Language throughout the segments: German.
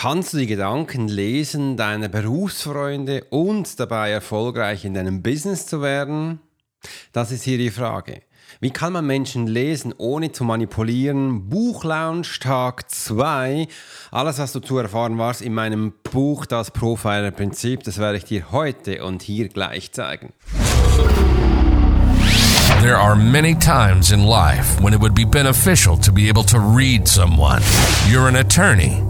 Kannst du die Gedanken lesen deiner Berufsfreunde und dabei erfolgreich in deinem Business zu werden? Das ist hier die Frage. Wie kann man Menschen lesen, ohne zu manipulieren? Buchlaunch Tag 2. Alles, was du zu erfahren warst in meinem Buch Das Profiler-Prinzip, das werde ich dir heute und hier gleich zeigen. There are many times in life when it would be beneficial to be able to read someone. You're an attorney.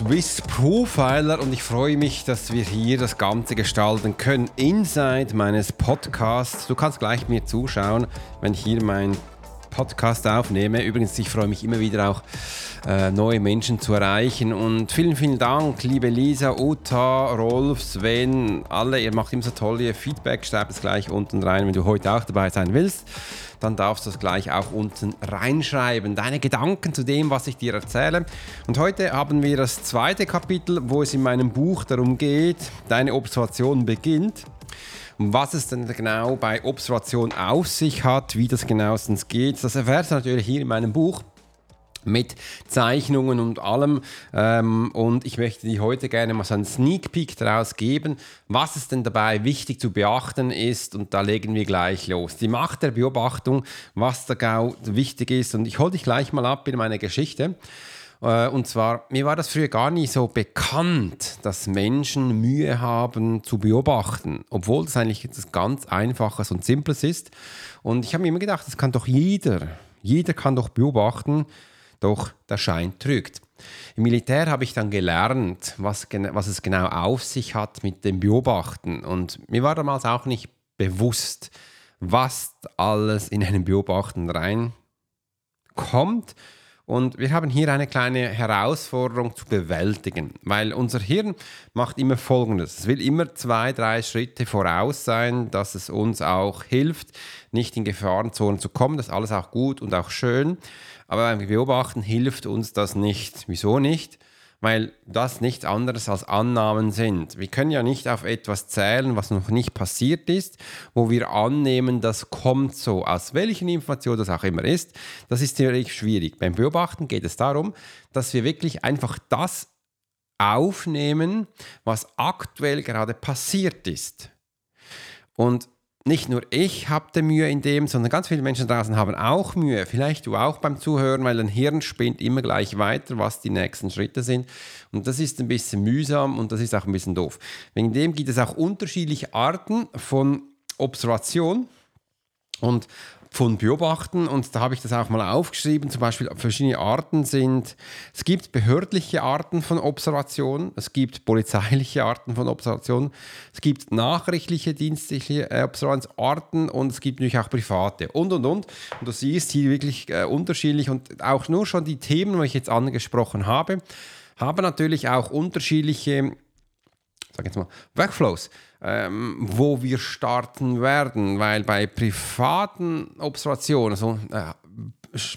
Swiss Profiler und ich freue mich, dass wir hier das Ganze gestalten können inside meines Podcasts. Du kannst gleich mir zuschauen, wenn hier meinen Podcast aufnehme. Übrigens, ich freue mich immer wieder auch äh, neue Menschen zu erreichen und vielen, vielen Dank, liebe Lisa, Uta, Rolf, Sven, alle, ihr macht immer so tolle Feedback, schreibt es gleich unten rein, wenn du heute auch dabei sein willst dann darfst du es gleich auch unten reinschreiben. Deine Gedanken zu dem, was ich dir erzähle. Und heute haben wir das zweite Kapitel, wo es in meinem Buch darum geht, deine Observation beginnt. Was es denn genau bei Observation auf sich hat, wie das genauestens geht, das erfährst du natürlich hier in meinem Buch mit Zeichnungen und allem. Ähm, und ich möchte dir heute gerne mal so einen Sneak Peek daraus geben, was es denn dabei wichtig zu beachten ist. Und da legen wir gleich los. Die Macht der Beobachtung, was da genau wichtig ist. Und ich hole dich gleich mal ab in meine Geschichte. Äh, und zwar, mir war das früher gar nicht so bekannt, dass Menschen Mühe haben zu beobachten, obwohl das eigentlich etwas ganz Einfaches und Simples ist. Und ich habe mir immer gedacht, das kann doch jeder. Jeder kann doch beobachten, doch der Schein trügt. Im Militär habe ich dann gelernt, was, was es genau auf sich hat mit dem Beobachten. Und mir war damals auch nicht bewusst, was alles in einem Beobachten reinkommt. Und wir haben hier eine kleine Herausforderung zu bewältigen, weil unser Hirn macht immer Folgendes. Es will immer zwei, drei Schritte voraus sein, dass es uns auch hilft, nicht in Gefahrenzonen zu kommen. Das ist alles auch gut und auch schön. Aber beim Beobachten hilft uns das nicht. Wieso nicht? Weil das nichts anderes als Annahmen sind. Wir können ja nicht auf etwas zählen, was noch nicht passiert ist, wo wir annehmen, das kommt so. Aus welchen Informationen das auch immer ist, das ist theoretisch schwierig. Beim Beobachten geht es darum, dass wir wirklich einfach das aufnehmen, was aktuell gerade passiert ist. Und nicht nur ich habe Mühe in dem, sondern ganz viele Menschen draußen haben auch Mühe. Vielleicht du auch beim Zuhören, weil dein Hirn spinnt immer gleich weiter, was die nächsten Schritte sind. Und das ist ein bisschen mühsam und das ist auch ein bisschen doof. Wegen dem gibt es auch unterschiedliche Arten von Observation. Und von beobachten und da habe ich das auch mal aufgeschrieben. Zum Beispiel verschiedene Arten sind, es gibt behördliche Arten von Observation, es gibt polizeiliche Arten von Observation, es gibt nachrichtliche, dienstliche äh, Observationsarten und es gibt natürlich auch private und und und. Und du siehst hier wirklich äh, unterschiedlich und auch nur schon die Themen, die ich jetzt angesprochen habe, haben natürlich auch unterschiedliche, sag jetzt mal, Workflows ähm, wo wir starten werden, weil bei privaten Observationen, also äh,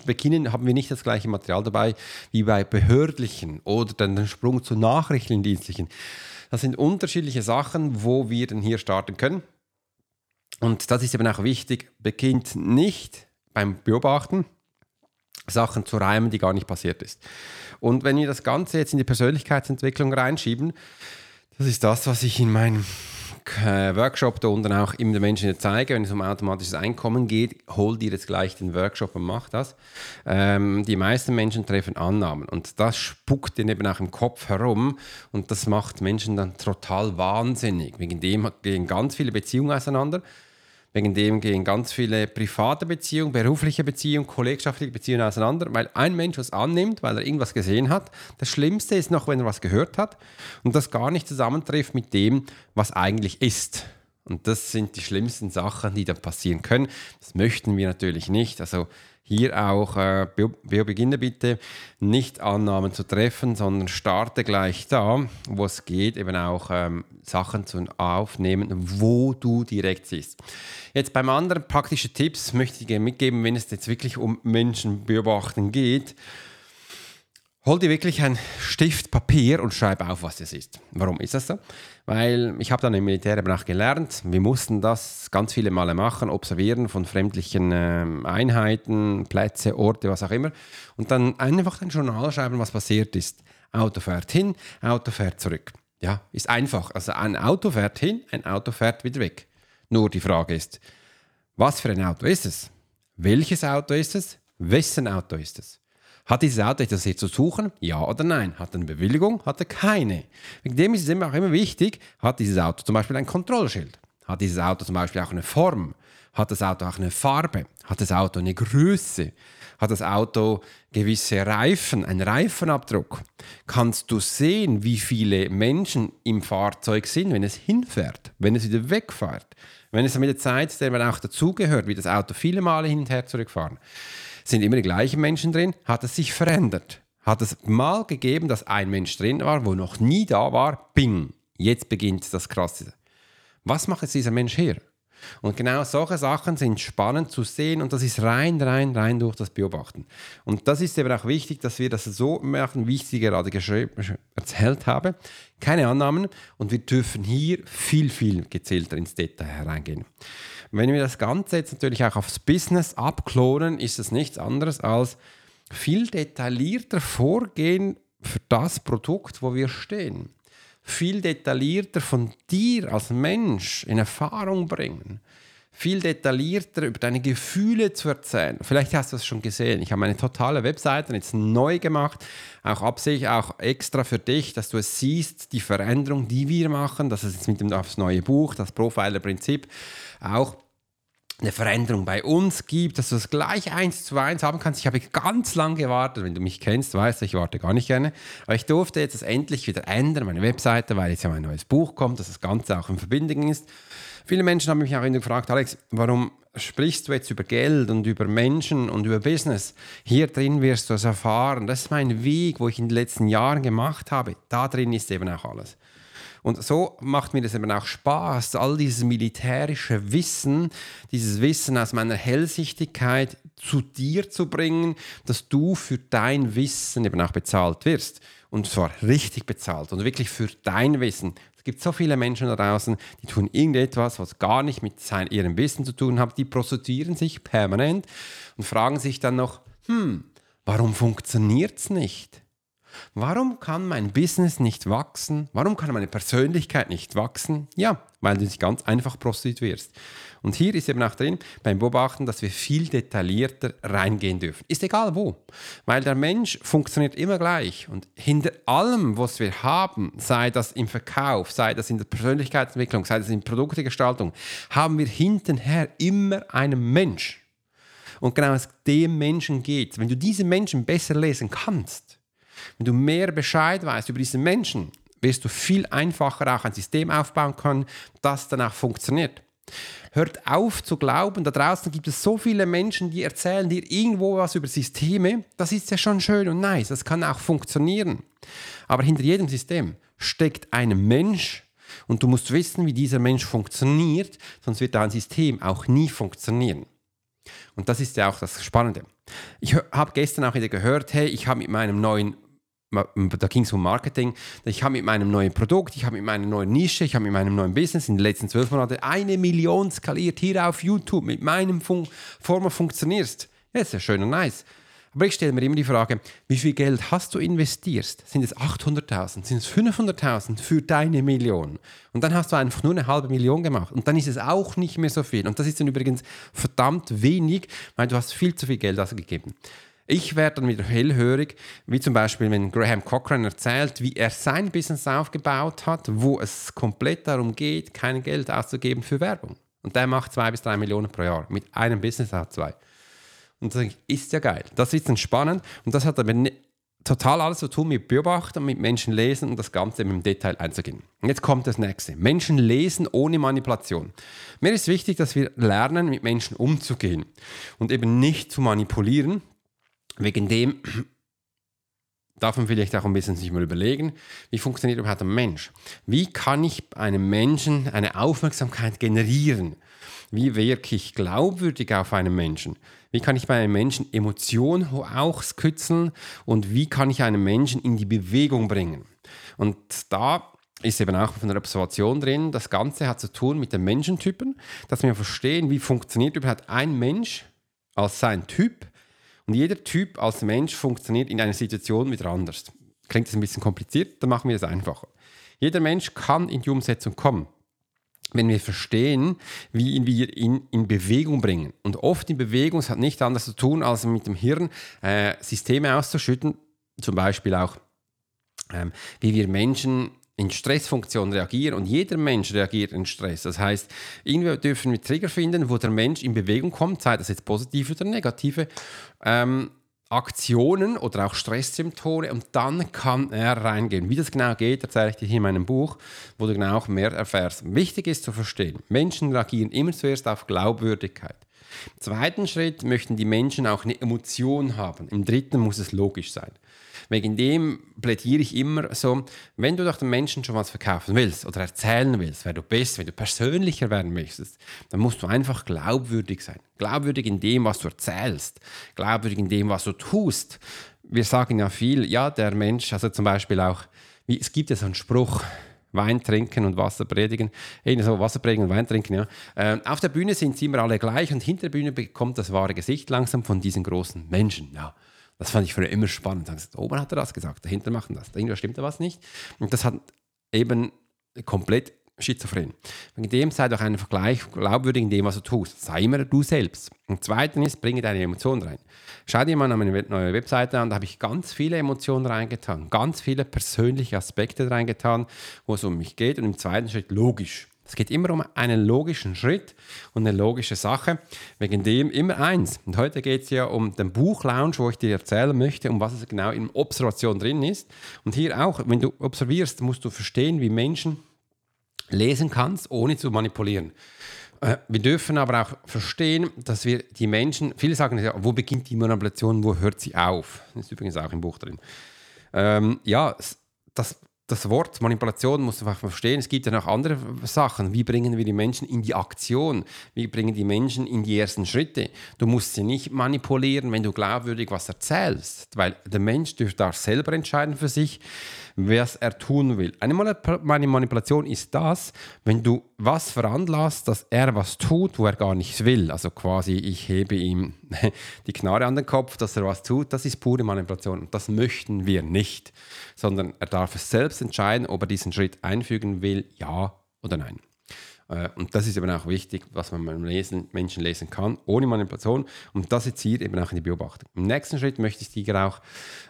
beginnen, haben wir nicht das gleiche Material dabei wie bei behördlichen oder dann den Sprung zu nachrichtendienstlichen. Das sind unterschiedliche Sachen, wo wir dann hier starten können. Und das ist eben auch wichtig, beginnt nicht beim Beobachten, Sachen zu reimen, die gar nicht passiert ist. Und wenn wir das Ganze jetzt in die Persönlichkeitsentwicklung reinschieben, das ist das, was ich in meinem Workshop da unten auch immer den Menschen zeigen, wenn es um automatisches Einkommen geht, hol dir jetzt gleich den Workshop und mach das. Ähm, die meisten Menschen treffen Annahmen und das spuckt ihnen eben auch im Kopf herum und das macht Menschen dann total wahnsinnig. Wegen dem gehen ganz viele Beziehungen auseinander. Wegen dem gehen ganz viele private Beziehungen, berufliche Beziehungen, kollegschaftliche Beziehungen auseinander, weil ein Mensch was annimmt, weil er irgendwas gesehen hat. Das Schlimmste ist noch, wenn er was gehört hat und das gar nicht zusammentrifft mit dem, was eigentlich ist. Und das sind die schlimmsten Sachen, die dann passieren können. Das möchten wir natürlich nicht. Also hier auch, äh, beginne bitte, nicht Annahmen zu treffen, sondern starte gleich da, wo es geht, eben auch ähm, Sachen zu aufnehmen, wo du direkt siehst. Jetzt beim anderen praktischen Tipps möchte ich dir mitgeben, wenn es jetzt wirklich um Menschen beobachten geht, Hol dir wirklich ein Stift, Papier und schreib auf, was es ist. Warum ist das so? Weil ich habe dann im Militär eben auch gelernt, wir mussten das ganz viele Male machen, observieren von fremdlichen äh, Einheiten, Plätze, Orte, was auch immer. Und dann einfach ein Journal schreiben, was passiert ist. Auto fährt hin, Auto fährt zurück. Ja, ist einfach. Also ein Auto fährt hin, ein Auto fährt wieder weg. Nur die Frage ist, was für ein Auto ist es? Welches Auto ist es? Wessen Auto ist es? Hat dieses Auto etwas hier zu suchen? Ja oder nein? Hat er eine Bewilligung? Hat er keine? Wegen dem ist es auch immer wichtig, hat dieses Auto zum Beispiel ein Kontrollschild? Hat dieses Auto zum Beispiel auch eine Form? Hat das Auto auch eine Farbe? Hat das Auto eine Größe? Hat das Auto gewisse Reifen, einen Reifenabdruck? Kannst du sehen, wie viele Menschen im Fahrzeug sind, wenn es hinfährt, wenn es wieder wegfährt? Wenn es mit der Zeit der man auch dazugehört, wie das Auto viele Male hin und her zurückfahren. Sind immer die gleichen Menschen drin? Hat es sich verändert? Hat es mal gegeben, dass ein Mensch drin war, wo noch nie da war? Bing! Jetzt beginnt das Krasse. Was macht jetzt dieser Mensch hier? Und genau solche Sachen sind spannend zu sehen und das ist rein, rein, rein durch das Beobachten. Und das ist eben auch wichtig, dass wir das so machen, wie ich sie gerade erzählt habe. Keine Annahmen und wir dürfen hier viel, viel gezielter ins Detail hereingehen. Wenn wir das Ganze jetzt natürlich auch aufs Business abklonen, ist es nichts anderes als viel detaillierter vorgehen für das Produkt, wo wir stehen. Viel detaillierter von dir als Mensch in Erfahrung bringen viel detaillierter über deine Gefühle zu erzählen. Vielleicht hast du es schon gesehen. Ich habe meine totale Webseite jetzt neu gemacht, auch absichtlich, auch extra für dich, dass du es siehst, die Veränderung, die wir machen, dass es jetzt mit dem das neue Buch, das Profiler-Prinzip, auch eine Veränderung bei uns gibt, dass du das gleich eins zu eins haben kannst. Ich habe ganz lange gewartet, wenn du mich kennst, weißt du, ich warte gar nicht gerne. Aber ich durfte jetzt das endlich wieder ändern, meine Webseite, weil jetzt ja mein neues Buch kommt, dass das Ganze auch in Verbindung ist. Viele Menschen haben mich auch gefragt, Alex, warum sprichst du jetzt über Geld und über Menschen und über Business? Hier drin wirst du es erfahren. Das ist mein Weg, wo ich in den letzten Jahren gemacht habe. Da drin ist eben auch alles. Und so macht mir das eben auch Spaß, all dieses militärische Wissen, dieses Wissen aus meiner Hellsichtigkeit zu dir zu bringen, dass du für dein Wissen eben auch bezahlt wirst. Und zwar richtig bezahlt und wirklich für dein Wissen. Es gibt so viele Menschen da draußen, die tun irgendetwas, was gar nicht mit sein, ihrem Wissen zu tun hat. Die prostituieren sich permanent und fragen sich dann noch, hm, warum funktioniert es nicht? Warum kann mein Business nicht wachsen? Warum kann meine Persönlichkeit nicht wachsen? Ja, weil du dich ganz einfach prostituierst. Und hier ist eben auch drin beim Beobachten, dass wir viel detaillierter reingehen dürfen. Ist egal wo, weil der Mensch funktioniert immer gleich. Und hinter allem, was wir haben, sei das im Verkauf, sei das in der Persönlichkeitsentwicklung, sei das in Produktegestaltung, haben wir hintenher immer einen Mensch. Und genau es dem Menschen geht. Wenn du diese Menschen besser lesen kannst, wenn du mehr Bescheid weißt über diesen Menschen, wirst du viel einfacher auch ein System aufbauen können, das dann auch funktioniert. Hört auf zu glauben, da draußen gibt es so viele Menschen, die erzählen dir irgendwo was über Systeme. Das ist ja schon schön und nice, das kann auch funktionieren. Aber hinter jedem System steckt ein Mensch und du musst wissen, wie dieser Mensch funktioniert, sonst wird dein System auch nie funktionieren. Und das ist ja auch das Spannende. Ich habe gestern auch wieder gehört, hey, ich habe mit meinem neuen da ging es um Marketing. Ich habe mit meinem neuen Produkt, ich habe mit meiner neuen Nische, ich habe mit meinem neuen Business in den letzten zwölf Monaten eine Million skaliert hier auf YouTube. Mit meinem Fun Form funktionierst. Ja, ist ja schön und nice. Aber ich stelle mir immer die Frage, wie viel Geld hast du investiert? Sind es 800.000? Sind es 500.000 für deine Million? Und dann hast du einfach nur eine halbe Million gemacht. Und dann ist es auch nicht mehr so viel. Und das ist dann übrigens verdammt wenig, weil du hast viel zu viel Geld ausgegeben. Ich werde dann wieder hellhörig, wie zum Beispiel, wenn Graham Cochran erzählt, wie er sein Business aufgebaut hat, wo es komplett darum geht, kein Geld auszugeben für Werbung. Und der macht zwei bis drei Millionen pro Jahr. Mit einem Business hat zwei. Und das ist ja geil. Das ist dann spannend. Und das hat aber total alles zu tun mit Beobachten, mit Menschen lesen und das Ganze im Detail einzugehen. Und jetzt kommt das nächste. Menschen lesen ohne Manipulation. Mir ist wichtig, dass wir lernen, mit Menschen umzugehen und eben nicht zu manipulieren. Wegen dem darf man vielleicht auch ein bisschen sich mal überlegen, wie funktioniert überhaupt ein Mensch? Wie kann ich einem Menschen eine Aufmerksamkeit generieren? Wie wirke ich glaubwürdig auf einen Menschen? Wie kann ich bei einem Menschen Emotionen auch skizzeln und wie kann ich einen Menschen in die Bewegung bringen? Und da ist eben auch von der Observation drin, das Ganze hat zu tun mit den Menschentypen, dass wir verstehen, wie funktioniert überhaupt ein Mensch als sein Typ und jeder Typ als Mensch funktioniert in einer Situation wieder anders. Klingt das ein bisschen kompliziert, dann machen wir es einfacher. Jeder Mensch kann in die Umsetzung kommen wenn wir verstehen, wie wir ihn in Bewegung bringen. Und oft in Bewegung, es hat nichts anderes zu tun, als mit dem Hirn äh, Systeme auszuschütten, zum Beispiel auch, ähm, wie wir Menschen in Stressfunktionen reagieren und jeder Mensch reagiert in Stress. Das heißt, irgendwie dürfen wir Trigger finden, wo der Mensch in Bewegung kommt, sei das jetzt positive oder negative. Ähm, Aktionen oder auch Stresssymptome und dann kann er reingehen. Wie das genau geht, erzähle ich dir hier in meinem Buch, wo du genau auch mehr erfährst. Wichtig ist zu verstehen, Menschen reagieren immer zuerst auf Glaubwürdigkeit. Im zweiten Schritt möchten die Menschen auch eine Emotion haben. Im dritten muss es logisch sein. Wegen dem plädiere ich immer so, wenn du doch den Menschen schon was verkaufen willst oder erzählen willst, wer du bist, wenn du persönlicher werden möchtest, dann musst du einfach glaubwürdig sein. Glaubwürdig in dem, was du erzählst. Glaubwürdig in dem, was du tust. Wir sagen ja viel, ja, der Mensch, also zum Beispiel auch, wie, es gibt ja so einen Spruch, Wein trinken und Wasser predigen. so Wasser predigen und Wein trinken, ja. Äh, auf der Bühne sind sie immer alle gleich und hinter der Bühne bekommt das wahre Gesicht langsam von diesen großen Menschen, ja. Das fand ich früher immer spannend. Da oben hat er das gesagt, dahinter machen das, dahinter stimmt da was nicht. Und das hat eben komplett schizophren. Wegen dem sei doch einen Vergleich glaubwürdig in dem, was du tust. Sei immer du selbst. Und zweitens, bringe deine Emotionen rein. Schau dir mal meine neue Webseite an, da habe ich ganz viele Emotionen reingetan, ganz viele persönliche Aspekte reingetan, wo es um mich geht. Und im zweiten Schritt logisch. Es geht immer um einen logischen Schritt und eine logische Sache. Wegen dem immer eins. Und heute geht es ja um den Buchlounge, wo ich dir erzählen möchte, um was es genau in Observation drin ist. Und hier auch, wenn du observierst, musst du verstehen, wie Menschen lesen kannst, ohne zu manipulieren. Äh, wir dürfen aber auch verstehen, dass wir die Menschen, viele sagen, wo beginnt die Manipulation, wo hört sie auf? Das ist übrigens auch im Buch drin. Ähm, ja, das das Wort Manipulation muss man verstehen. Es gibt ja noch andere Sachen. Wie bringen wir die Menschen in die Aktion? Wie bringen die Menschen in die ersten Schritte? Du musst sie nicht manipulieren, wenn du glaubwürdig was erzählst, weil der Mensch darf selber entscheiden für sich, was er tun will. Eine Manipulation ist das, wenn du was veranlasst, dass er was tut, wo er gar nichts will. Also quasi, ich hebe ihm die Knarre an den Kopf, dass er was tut. Das ist pure Manipulation und das möchten wir nicht, sondern er darf es selbst entscheiden, ob er diesen Schritt einfügen will, ja oder nein. Äh, und das ist eben auch wichtig, was man beim Lesen, Menschen lesen kann, ohne Manipulation. Und das jetzt hier eben auch in die Beobachtung. Im nächsten Schritt möchte ich dir auch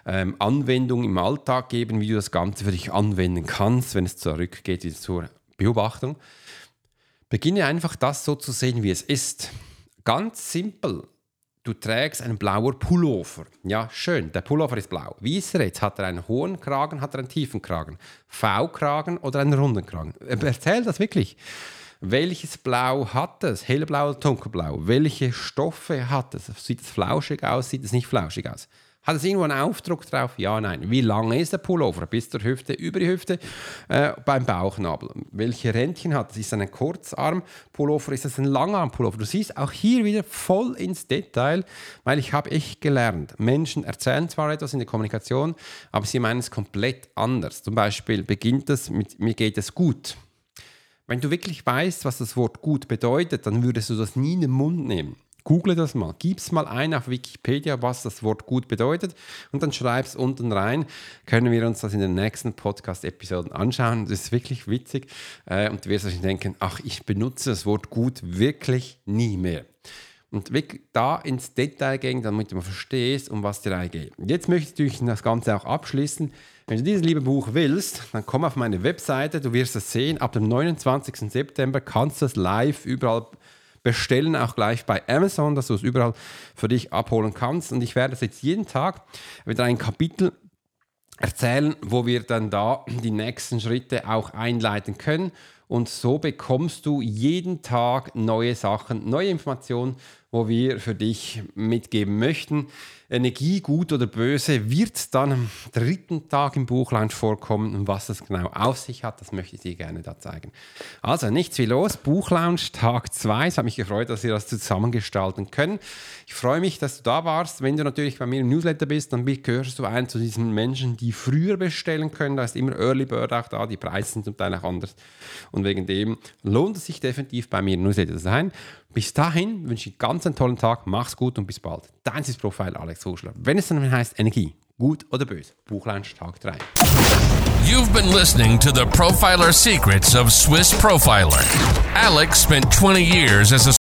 ähm, Anwendungen im Alltag geben, wie du das Ganze für dich anwenden kannst, wenn es zurückgeht zur Beobachtung. Beginne einfach das so zu sehen, wie es ist. Ganz simpel. Du trägst einen blauen Pullover. Ja, schön. Der Pullover ist blau. Wie ist er jetzt? Hat er einen hohen Kragen, hat er einen tiefen Kragen? V-Kragen oder einen runden Kragen? Erzähl das wirklich. Welches Blau hat es? Hellblau oder dunkelblau? Welche Stoffe hat es? Sieht es flauschig aus? Sieht es nicht flauschig aus? Hat es irgendwo einen Aufdruck drauf? Ja, nein. Wie lang ist der Pullover? Bis zur Hüfte, über die Hüfte, äh, beim Bauchnabel. Welche Rändchen hat es? Ist es ein Kurzarm-Pullover? Ist es ein Langarm-Pullover? Du siehst auch hier wieder voll ins Detail, weil ich habe echt gelernt. Menschen erzählen zwar etwas in der Kommunikation, aber sie meinen es komplett anders. Zum Beispiel beginnt es mit, mir geht es gut. Wenn du wirklich weißt, was das Wort gut bedeutet, dann würdest du das nie in den Mund nehmen. Google das mal, gib es mal ein auf Wikipedia, was das Wort gut bedeutet und dann schreib es unten rein. Können wir uns das in den nächsten Podcast-Episoden anschauen. Das ist wirklich witzig äh, und du wirst euch denken, ach, ich benutze das Wort gut wirklich nie mehr. und da ins Detail gehen, damit du verstehst, um was dir geht. Jetzt möchte ich das Ganze auch abschließen. Wenn du dieses liebe Buch willst, dann komm auf meine Webseite, du wirst es sehen. Ab dem 29. September kannst du es live überall bestellen, auch gleich bei Amazon, dass du es überall für dich abholen kannst. Und ich werde es jetzt jeden Tag wieder ein Kapitel erzählen, wo wir dann da die nächsten Schritte auch einleiten können. Und so bekommst du jeden Tag neue Sachen, neue Informationen, wo wir für dich mitgeben möchten. Energie, gut oder böse, wird dann am dritten Tag im Buchlounge vorkommen. Und was das genau auf sich hat, das möchte ich dir gerne da zeigen. Also nichts wie los, Buchlounge Tag 2. Es hat mich gefreut, dass wir das zusammengestalten können. Ich freue mich, dass du da warst. Wenn du natürlich bei mir im Newsletter bist, dann gehörst du ein zu diesen Menschen, die früher bestellen können. Da ist immer Early Bird auch da, die Preise sind zum Teil auch anders. Und wegen dem lohnt es sich definitiv bei mir Newsletter zu sein. Bis dahin wünsche ich ganz einen tollen Tag, mach's gut und bis bald. Dein ist Profil Alex Huschler. Wenn es dann heißt Energie, gut oder böse, Buchlein Tag 3. You've been listening to the Profiler Secrets of Swiss Profiler. Alex spent 20 years as a